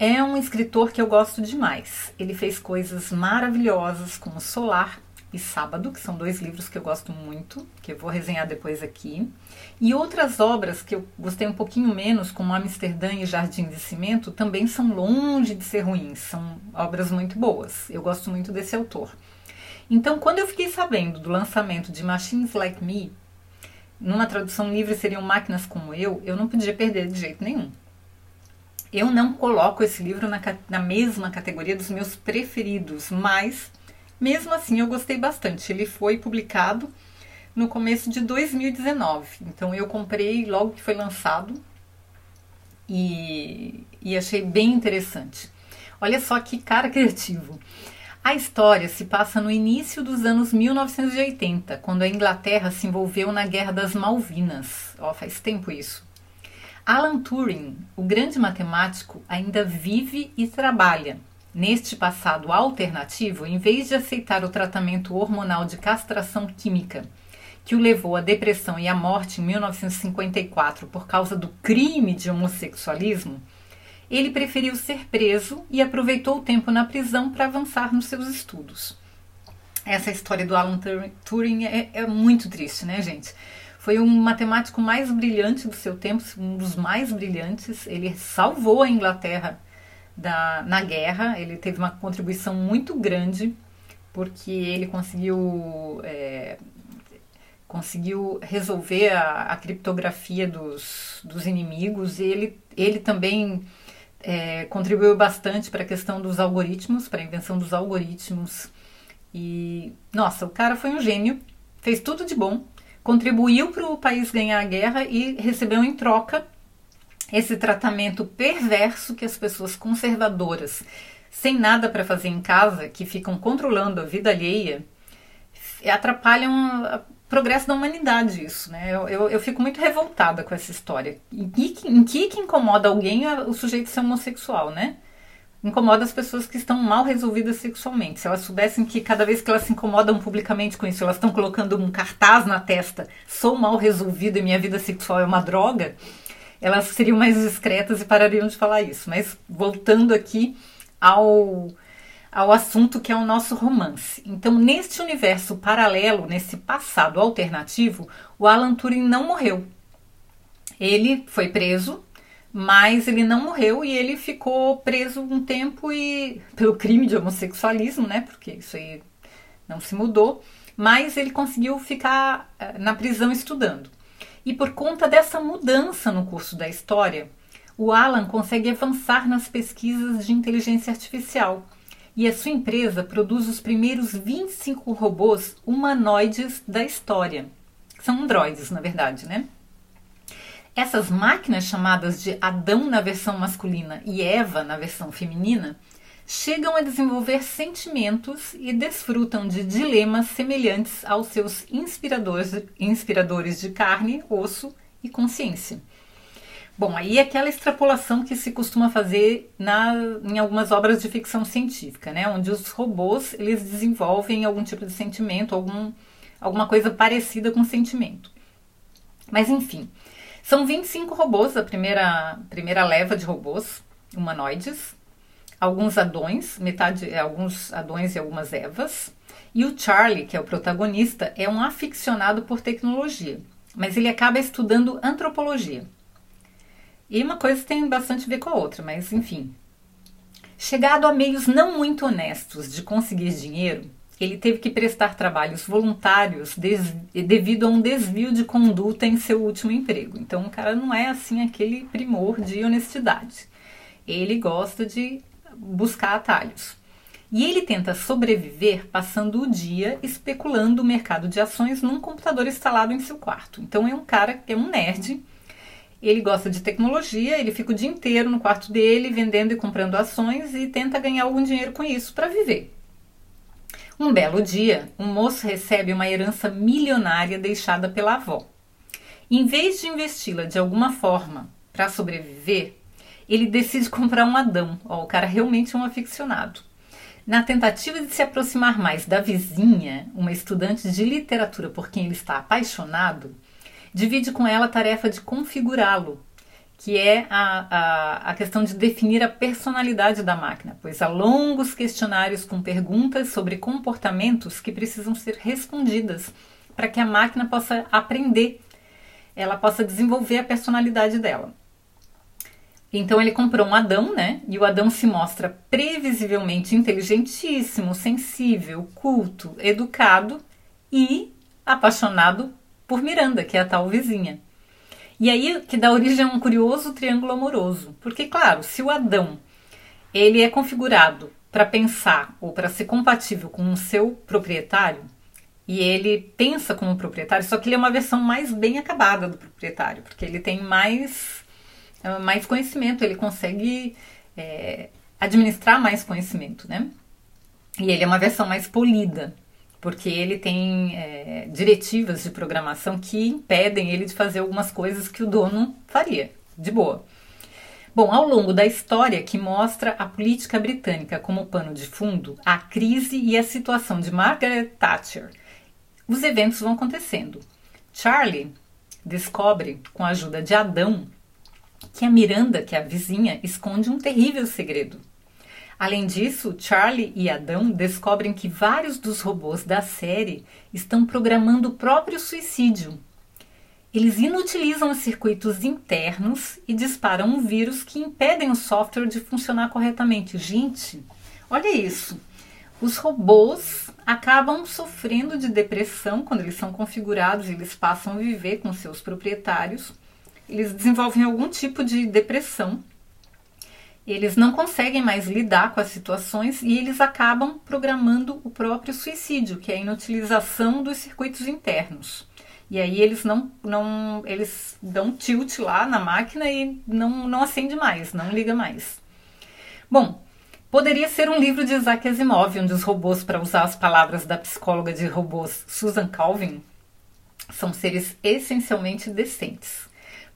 é um escritor que eu gosto demais. Ele fez coisas maravilhosas como Solar e Sábado, que são dois livros que eu gosto muito, que eu vou resenhar depois aqui. E outras obras que eu gostei um pouquinho menos, como Amsterdã e Jardim de Cimento, também são longe de ser ruins, são obras muito boas. Eu gosto muito desse autor. Então, quando eu fiquei sabendo do lançamento de Machines Like Me, numa tradução livre seriam Máquinas como Eu, eu não podia perder de jeito nenhum. Eu não coloco esse livro na, na mesma categoria dos meus preferidos, mas mesmo assim eu gostei bastante. Ele foi publicado no começo de 2019, então eu comprei logo que foi lançado e, e achei bem interessante. Olha só que cara criativo. A história se passa no início dos anos 1980, quando a Inglaterra se envolveu na Guerra das Malvinas. Ó, faz tempo isso. Alan Turing, o grande matemático, ainda vive e trabalha. Neste passado alternativo, em vez de aceitar o tratamento hormonal de castração química, que o levou à depressão e à morte em 1954 por causa do crime de homossexualismo, ele preferiu ser preso e aproveitou o tempo na prisão para avançar nos seus estudos. Essa história do Alan Turing é, é muito triste, né, gente? Foi um matemático mais brilhante do seu tempo, um dos mais brilhantes. Ele salvou a Inglaterra da, na guerra, ele teve uma contribuição muito grande, porque ele conseguiu, é, conseguiu resolver a, a criptografia dos, dos inimigos e ele, ele também é, contribuiu bastante para a questão dos algoritmos, para a invenção dos algoritmos. E, nossa, o cara foi um gênio, fez tudo de bom contribuiu para o país ganhar a guerra e recebeu em troca esse tratamento perverso que as pessoas conservadoras, sem nada para fazer em casa, que ficam controlando a vida alheia, atrapalham o progresso da humanidade isso, né? Eu, eu, eu, fico muito revoltada com essa história. Em que, em que, que incomoda alguém o sujeito ser homossexual, né? Incomoda as pessoas que estão mal resolvidas sexualmente. Se elas soubessem que cada vez que elas se incomodam publicamente com isso, elas estão colocando um cartaz na testa, sou mal resolvida e minha vida sexual é uma droga, elas seriam mais discretas e parariam de falar isso. Mas voltando aqui ao, ao assunto que é o nosso romance. Então, neste universo paralelo, nesse passado alternativo, o Alan Turing não morreu. Ele foi preso mas ele não morreu e ele ficou preso um tempo e pelo crime de homossexualismo, né? Porque isso aí não se mudou, mas ele conseguiu ficar eh, na prisão estudando. E por conta dessa mudança no curso da história, o Alan consegue avançar nas pesquisas de inteligência artificial. E a sua empresa produz os primeiros 25 robôs humanoides da história. São androides, na verdade, né? Essas máquinas chamadas de Adão na versão masculina e Eva na versão feminina chegam a desenvolver sentimentos e desfrutam de dilemas semelhantes aos seus inspiradores, inspiradores de carne, osso e consciência. Bom, aí é aquela extrapolação que se costuma fazer na, em algumas obras de ficção científica, né? Onde os robôs eles desenvolvem algum tipo de sentimento, algum, alguma coisa parecida com sentimento. Mas enfim, são 25 robôs, a primeira, primeira leva de robôs humanoides, alguns adões, metade, alguns adões e algumas evas. E o Charlie, que é o protagonista, é um aficionado por tecnologia, mas ele acaba estudando antropologia. E uma coisa tem bastante a ver com a outra, mas enfim. Chegado a meios não muito honestos de conseguir dinheiro, ele teve que prestar trabalhos voluntários devido a um desvio de conduta em seu último emprego. Então, o cara não é assim aquele primor de honestidade. Ele gosta de buscar atalhos. E ele tenta sobreviver passando o dia especulando o mercado de ações num computador instalado em seu quarto. Então, é um cara que é um nerd. Ele gosta de tecnologia, ele fica o dia inteiro no quarto dele vendendo e comprando ações e tenta ganhar algum dinheiro com isso para viver. Um belo dia, um moço recebe uma herança milionária deixada pela avó. Em vez de investi-la de alguma forma para sobreviver, ele decide comprar um Adão. Ó, o cara realmente é um aficionado. Na tentativa de se aproximar mais da vizinha, uma estudante de literatura por quem ele está apaixonado, divide com ela a tarefa de configurá-lo, que é a, a, a, questão de definir a personalidade da máquina, pois há longos questionários com perguntas sobre comportamentos que precisam ser respondidas para que a máquina possa aprender, ela possa desenvolver a personalidade dela. Então ele comprou um Adão, né? E o Adão se mostra previsivelmente inteligentíssimo, sensível, culto, educado e apaixonado por Miranda, que é a tal vizinha. E aí que dá origem a um curioso triângulo amoroso, porque claro, se o Adão ele é configurado para pensar ou para ser compatível com o seu proprietário, e ele pensa como proprietário, só que ele é uma versão mais bem acabada do proprietário, porque ele tem mais é mais conhecimento, ele consegue é, administrar mais conhecimento, né? E ele é uma versão mais polida, porque ele tem é, diretivas de programação que impedem ele de fazer algumas coisas que o dono faria, de boa. Bom, ao longo da história que mostra a política britânica como pano de fundo, a crise e a situação de Margaret Thatcher, os eventos vão acontecendo. Charlie descobre, com a ajuda de Adão, que a Miranda, que é a vizinha, esconde um terrível segredo. Além disso, Charlie e Adão descobrem que vários dos robôs da série estão programando o próprio suicídio. Eles inutilizam os circuitos internos e disparam um vírus que impedem o software de funcionar corretamente. Gente, olha isso. Os robôs acabam sofrendo de depressão quando eles são configurados e eles passam a viver com seus proprietários eles desenvolvem algum tipo de depressão, eles não conseguem mais lidar com as situações e eles acabam programando o próprio suicídio, que é a inutilização dos circuitos internos. E aí eles não, não eles dão tilt lá na máquina e não, não acende mais, não liga mais. Bom, poderia ser um livro de Isaac Asimov, onde os robôs, para usar as palavras da psicóloga de robôs Susan Calvin, são seres essencialmente decentes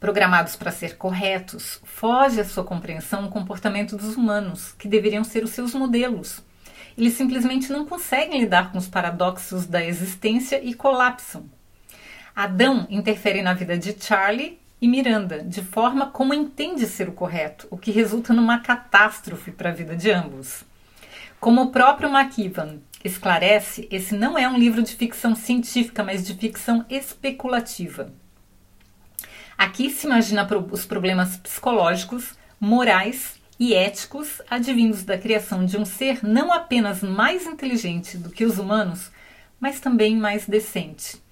programados para ser corretos, foge à sua compreensão o comportamento dos humanos, que deveriam ser os seus modelos. Eles simplesmente não conseguem lidar com os paradoxos da existência e colapsam. Adão interfere na vida de Charlie e Miranda, de forma como entende ser o correto, o que resulta numa catástrofe para a vida de ambos. Como o próprio McKibben esclarece, esse não é um livro de ficção científica, mas de ficção especulativa. Aqui se imagina os problemas psicológicos, morais e éticos advindos da criação de um ser não apenas mais inteligente do que os humanos, mas também mais decente.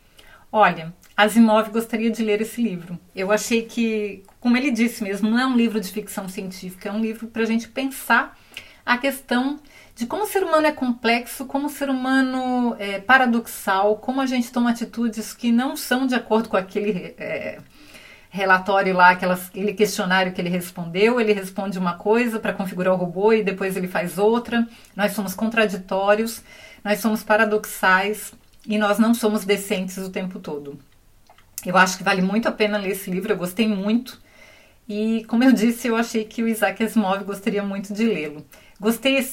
Olha, Asimov gostaria de ler esse livro. Eu achei que, como ele disse mesmo, não é um livro de ficção científica, é um livro para a gente pensar a questão de como o ser humano é complexo, como o ser humano é paradoxal, como a gente toma atitudes que não são de acordo com aquele é, relatório lá, aquele questionário que ele respondeu, ele responde uma coisa para configurar o robô e depois ele faz outra. Nós somos contraditórios, nós somos paradoxais e nós não somos decentes o tempo todo. Eu acho que vale muito a pena ler esse livro, eu gostei muito. E, como eu disse, eu achei que o Isaac Asimov gostaria muito de lê-lo. Gostei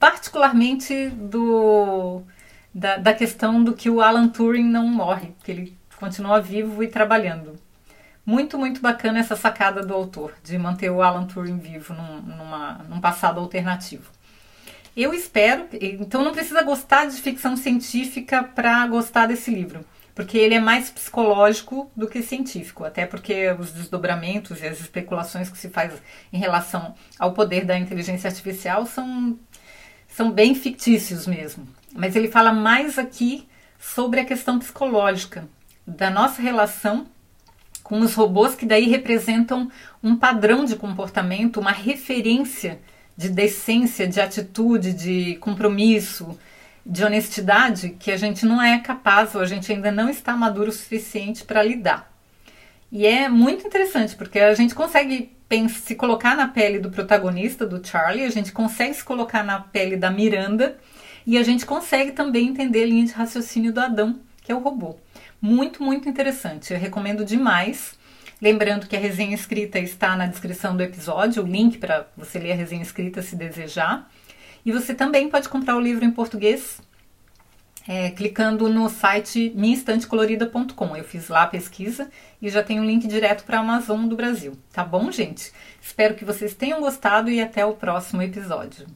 particularmente do, da, da questão do que o Alan Turing não morre, que ele continua vivo e trabalhando. Muito, muito bacana essa sacada do autor, de manter o Alan Turing vivo num, numa, num passado alternativo. Eu espero, então não precisa gostar de ficção científica para gostar desse livro, porque ele é mais psicológico do que científico, até porque os desdobramentos e as especulações que se faz em relação ao poder da inteligência artificial são, são bem fictícios mesmo. Mas ele fala mais aqui sobre a questão psicológica da nossa relação com os robôs que daí representam um padrão de comportamento, uma referência de decência, de atitude, de compromisso, de honestidade que a gente não é capaz ou a gente ainda não está maduro o suficiente para lidar. E é muito interessante porque a gente consegue se colocar na pele do protagonista, do Charlie, a gente consegue se colocar na pele da Miranda E a gente consegue também entender a linha de raciocínio do Adão, que é o robô. Muito, muito interessante. Eu recomendo demais. Lembrando que a resenha escrita está na descrição do episódio, o link para você ler a resenha escrita se desejar. E você também pode comprar o livro em português é, clicando no site minhaestantecolorida.com. Eu fiz lá a pesquisa e já tem um link direto para a Amazon do Brasil. Tá bom, gente? Espero que vocês tenham gostado e até o próximo episódio.